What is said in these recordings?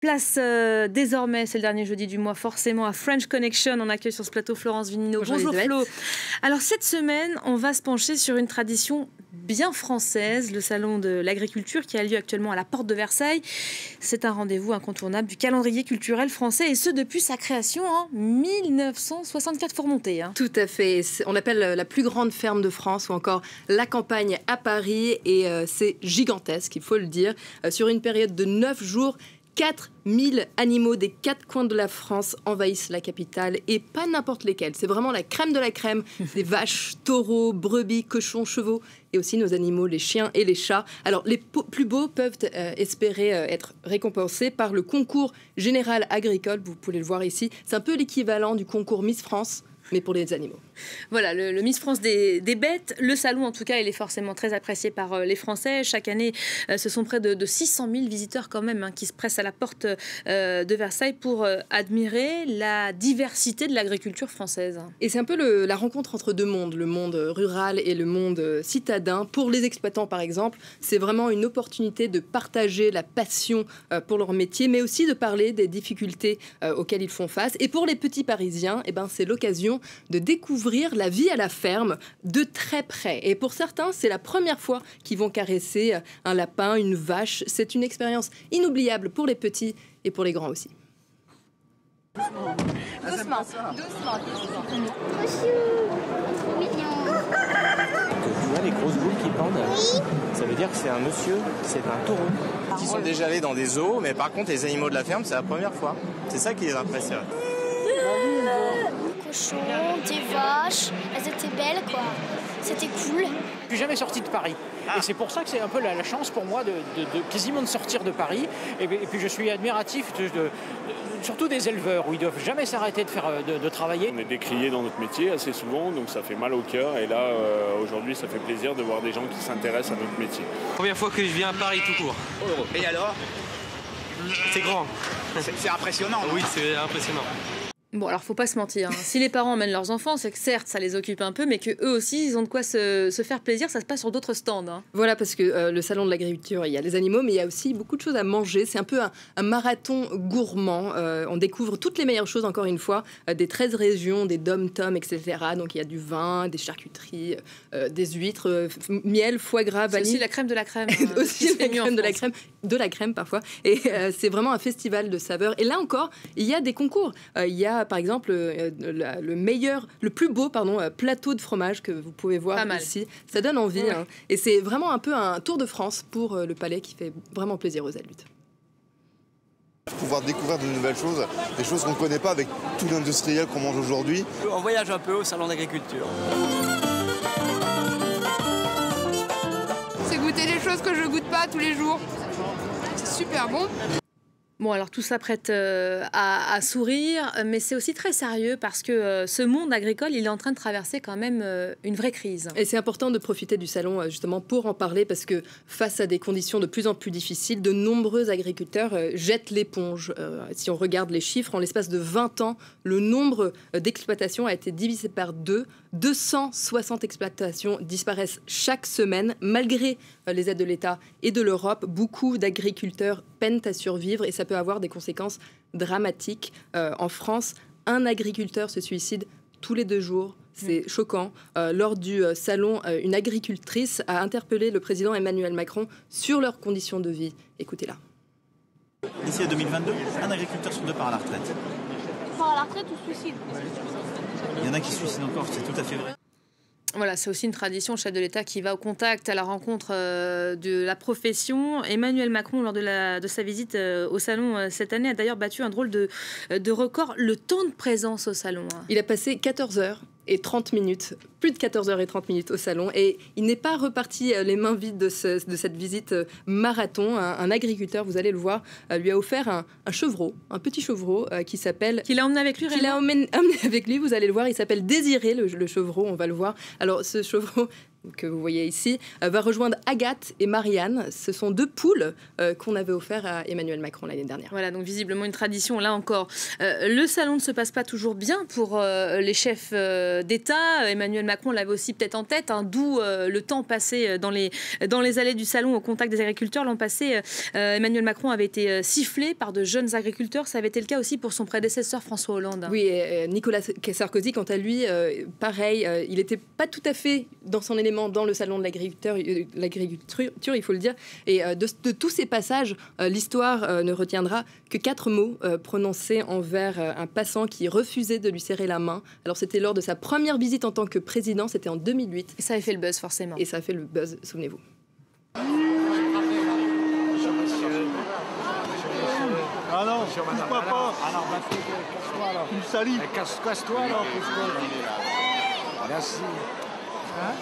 Place euh, désormais, c'est le dernier jeudi du mois, forcément à French Connection. On accueille sur ce plateau Florence Vinino. Bonjour, Flo. Alors cette semaine, on va se pencher sur une tradition bien française, le salon de l'agriculture qui a lieu actuellement à la porte de Versailles. C'est un rendez-vous incontournable du calendrier culturel français et ce depuis sa création en 1964. Faut remonter. Hein. Tout à fait. On l'appelle la plus grande ferme de France ou encore la campagne à Paris et euh, c'est gigantesque, il faut le dire. Euh, sur une période de 9 jours, 4000 animaux des quatre coins de la France envahissent la capitale et pas n'importe lesquels. C'est vraiment la crème de la crème. Des vaches, taureaux, brebis, cochons, chevaux et aussi nos animaux, les chiens et les chats. Alors les plus beaux peuvent euh, espérer euh, être récompensés par le concours général agricole. Vous pouvez le voir ici. C'est un peu l'équivalent du concours Miss France mais pour les animaux. Voilà, le, Miss France des, bêtes. Le salon, en tout cas, il est forcément très apprécié par euh, les Français. Chaque année, euh, ce sont près de, 600 000 visiteurs quand même hein, qui se pressent à la porte euh, de Versailles pour admirer la diversité de l'agriculture française. Et c'est un peu la rencontre entre deux mondes, le monde rural et le monde citadin. Pour les exploitants, par exemple, c'est vraiment une opportunité de partager la passion pour leur métier, mais aussi de parler des difficultés auxquelles ils font face. Et pour les petits Parisiens, eh ben, c'est l'occasion de découvrir la vie à la ferme de très près. Et pour certains, c'est la première fois qu'ils vont caresser un lapin, une vache. C'est une expérience inoubliable pour les petits et pour les grands aussi. Doucement, doucement, doucement. Tu vois les grosses boules qui pendent Ça veut dire que c'est un monsieur, c'est un taureau. Ils sont déjà allés dans des zoos, mais par contre les animaux de la ferme, c'est la première fois. C'est ça qui les impressionne des vaches, elles étaient belles quoi. C'était cool. Je suis jamais sorti de Paris. Ah. Et c'est pour ça que c'est un peu la, chance pour moi de, quasiment de sortir de Paris. Et, puis je suis admiratif de, surtout des éleveurs où ils doivent jamais s'arrêter de faire de, travailler. On est décrié dans notre métier assez souvent, donc ça fait mal au cœur. Et là, euh, aujourd'hui, ça fait plaisir de voir des gens qui s'intéressent à notre métier. Première fois que je viens à Paris tout court. Et alors? C'est grand. C'est impressionnant. Oui, c'est impressionnant. Bon, alors faut pas se mentir. Hein. Si les parents emmènent leurs enfants, c'est que certes, ça les occupe un peu, mais que eux aussi, ils ont de quoi se, faire plaisir. Ça se passe sur d'autres stands. Hein. Voilà, parce que euh, le salon de l'agriculture, il y a les animaux, mais il y a aussi beaucoup de choses à manger. C'est un peu un, marathon gourmand. Euh, on découvre toutes les meilleures choses, encore une fois, euh, des 13 régions, des dom-toms, etc. Donc il y a du vin, des charcuteries, des huîtres, miel, foie gras, vanille. Aussi la crème de la crème. aussi la crème de la crème, de la crème parfois. Et c'est vraiment un festival de saveurs. Et là encore, il y a des concours. Il y a par exemple euh, le meilleur, le plus beau pardon, euh, plateau de fromage que vous pouvez voir ici. Ça donne envie. Hein. Et c'est vraiment un peu un tour de France pour euh, le palais qui fait vraiment plaisir aux adultes pouvoir découvrir de nouvelles choses, des choses qu'on ne connaît pas avec tout l'industriel qu'on mange aujourd'hui. On voyage un peu au salon d'agriculture. Goûter des choses que je goûte pas tous les jours. C'est super bon. Bon, alors tout ça prête euh, à, sourire, mais c'est aussi très sérieux parce que euh, ce monde agricole, il est en train de traverser quand même euh, une vraie crise. Et c'est important de profiter du salon justement pour en parler parce que face à des conditions de plus en plus difficiles, de nombreux agriculteurs jettent l'éponge. si on regarde les chiffres, en l'espace de 20 ans, le nombre d'exploitations a été divisé par deux. 260 exploitations disparaissent chaque semaine malgré les aides de l'État et de l'Europe. Beaucoup d'agriculteurs peinent à survivre et ça peut avoir des conséquences dramatiques. Euh, en France, un agriculteur se suicide tous les deux jours. C'est choquant. Euh, lors du euh, salon, une agricultrice a interpellé le président Emmanuel Macron sur leurs conditions de vie. Écoutez-la. D'ici à 2022, un agriculteur sur deux part à la retraite. Part à la retraite ou suicide? Il y en a qui se suicident encore, c'est tout à fait vrai. Voilà, c'est aussi une tradition, chef de l'État qui va au contact, à la rencontre euh, de la profession. Emmanuel Macron, lors de, la, de sa visite euh, au salon euh, cette année, a d'ailleurs battu un drôle de, de record, le temps de présence au salon. Hein. Il a passé 14 heures et 30 minutes, plus de 14h30 minutes au salon. Et il n'est pas reparti euh, les mains vides de, cette visite euh, marathon. Un, agriculteur, vous allez le voir, euh, lui a offert un, chevreau, un petit chevreau qui s'appelle... Qu'il a emmené avec lui Qu'il a emmené, avec lui, vous allez le voir. Il s'appelle Désiré, le, le, chevreau, on va le voir. Alors, ce chevreau que vous voyez ici, va rejoindre Agathe et Marianne. Ce sont deux poules qu'on avait offert à Emmanuel Macron l'année dernière. Voilà, donc visiblement une tradition là encore. le salon ne se passe pas toujours bien pour les chefs d'État. Emmanuel Macron l'avait aussi peut-être en tête, hein, d'où le temps passé dans les, dans les allées du salon au contact des agriculteurs. L'an passé, Emmanuel Macron avait été sifflé par de jeunes agriculteurs. Ça avait été le cas aussi pour son prédécesseur François Hollande. Oui, et Nicolas Sarkozy, quant à lui, pareil, il n'était pas tout à fait dans son élément dans le salon de l'agriculture, il faut le dire. Et de, de tous ces passages, l'histoire ne retiendra que quatre mots prononcés envers un passant qui refusait de lui serrer la main. Alors c'était lors de sa première visite en tant que président, c'était en 2008. Et ça a fait le buzz forcément. Et ça a fait le buzz, souvenez-vous. Ah non, touche-moi pas. Alors, bah, casse-toi alors. Tu me salis. Casse-toi alors, Merci. Hein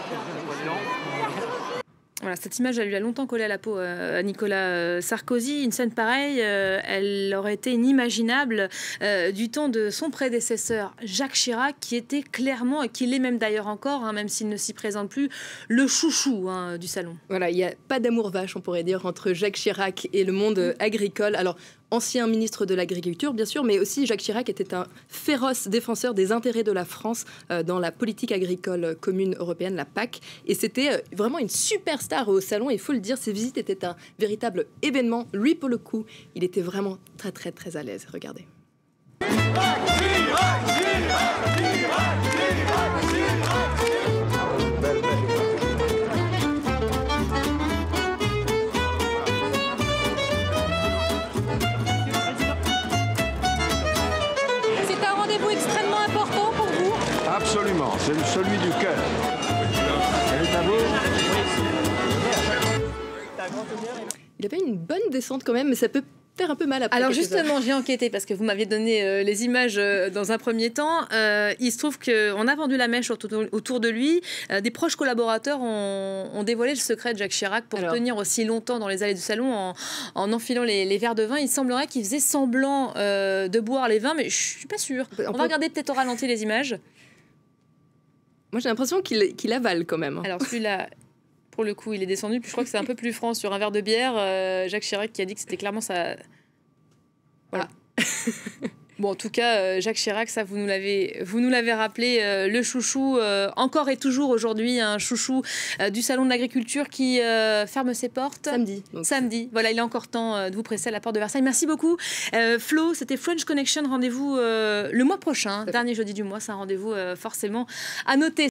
voilà, cette image, elle lui a longtemps collé à la peau euh, à Nicolas euh, Sarkozy. Une scène pareille, euh, elle aurait été inimaginable du temps de son prédécesseur Jacques Chirac, qui était clairement, et qui l'est même d'ailleurs encore, hein, même s'il ne s'y présente plus, le chouchou hein, du salon. Voilà, il n'y a pas d'amour vache, on pourrait dire, entre Jacques Chirac et le monde agricole. Alors, ancien ministre de l'Agriculture, bien sûr, mais aussi Jacques Chirac était un féroce défenseur des intérêts de la France euh, dans la politique agricole commune européenne, la PAC. Et c'était euh, vraiment une au salon. Il faut le dire, ses visites étaient un véritable événement. Lui, pour le coup, il était vraiment très, très, très à l'aise. Regardez. c'est celui du cœur. Il avait une bonne descente quand même, mais ça peut faire un peu mal après. Alors justement, j'ai enquêté parce que vous m'aviez donné euh, les images euh, dans un premier temps. Euh, il se trouve qu'on a vendu la mèche autour, de lui. des proches collaborateurs ont, dévoilé le secret de Jacques Chirac pour tenir aussi longtemps dans les allées du salon en, en enfilant les, verres de vin. Il semblerait qu'il faisait semblant de boire les vins, mais je suis pas sûre. On, va regarder peut-être au ralenti les images. Moi, j'ai l'impression qu'il avale quand même. Hein. Alors, celui-là, pour le coup, il est descendu. Puis je crois que c'est un peu plus franc sur un verre de bière. Euh, Jacques Chirac qui a dit que c'était clairement ça. Voilà. Bon, en tout cas, euh, Jacques Chirac, ça, vous nous l'avez, vous nous l'avez rappelé, euh, le chouchou, encore et toujours aujourd'hui, un chouchou du Salon de l'Agriculture qui ferme ses portes. Samedi. Samedi. Voilà, il est encore temps de vous presser à la porte de Versailles. Merci beaucoup. Flo, c'était French Connection. Rendez-vous le mois prochain, dernier jeudi du mois. C'est un rendez-vous forcément à noter.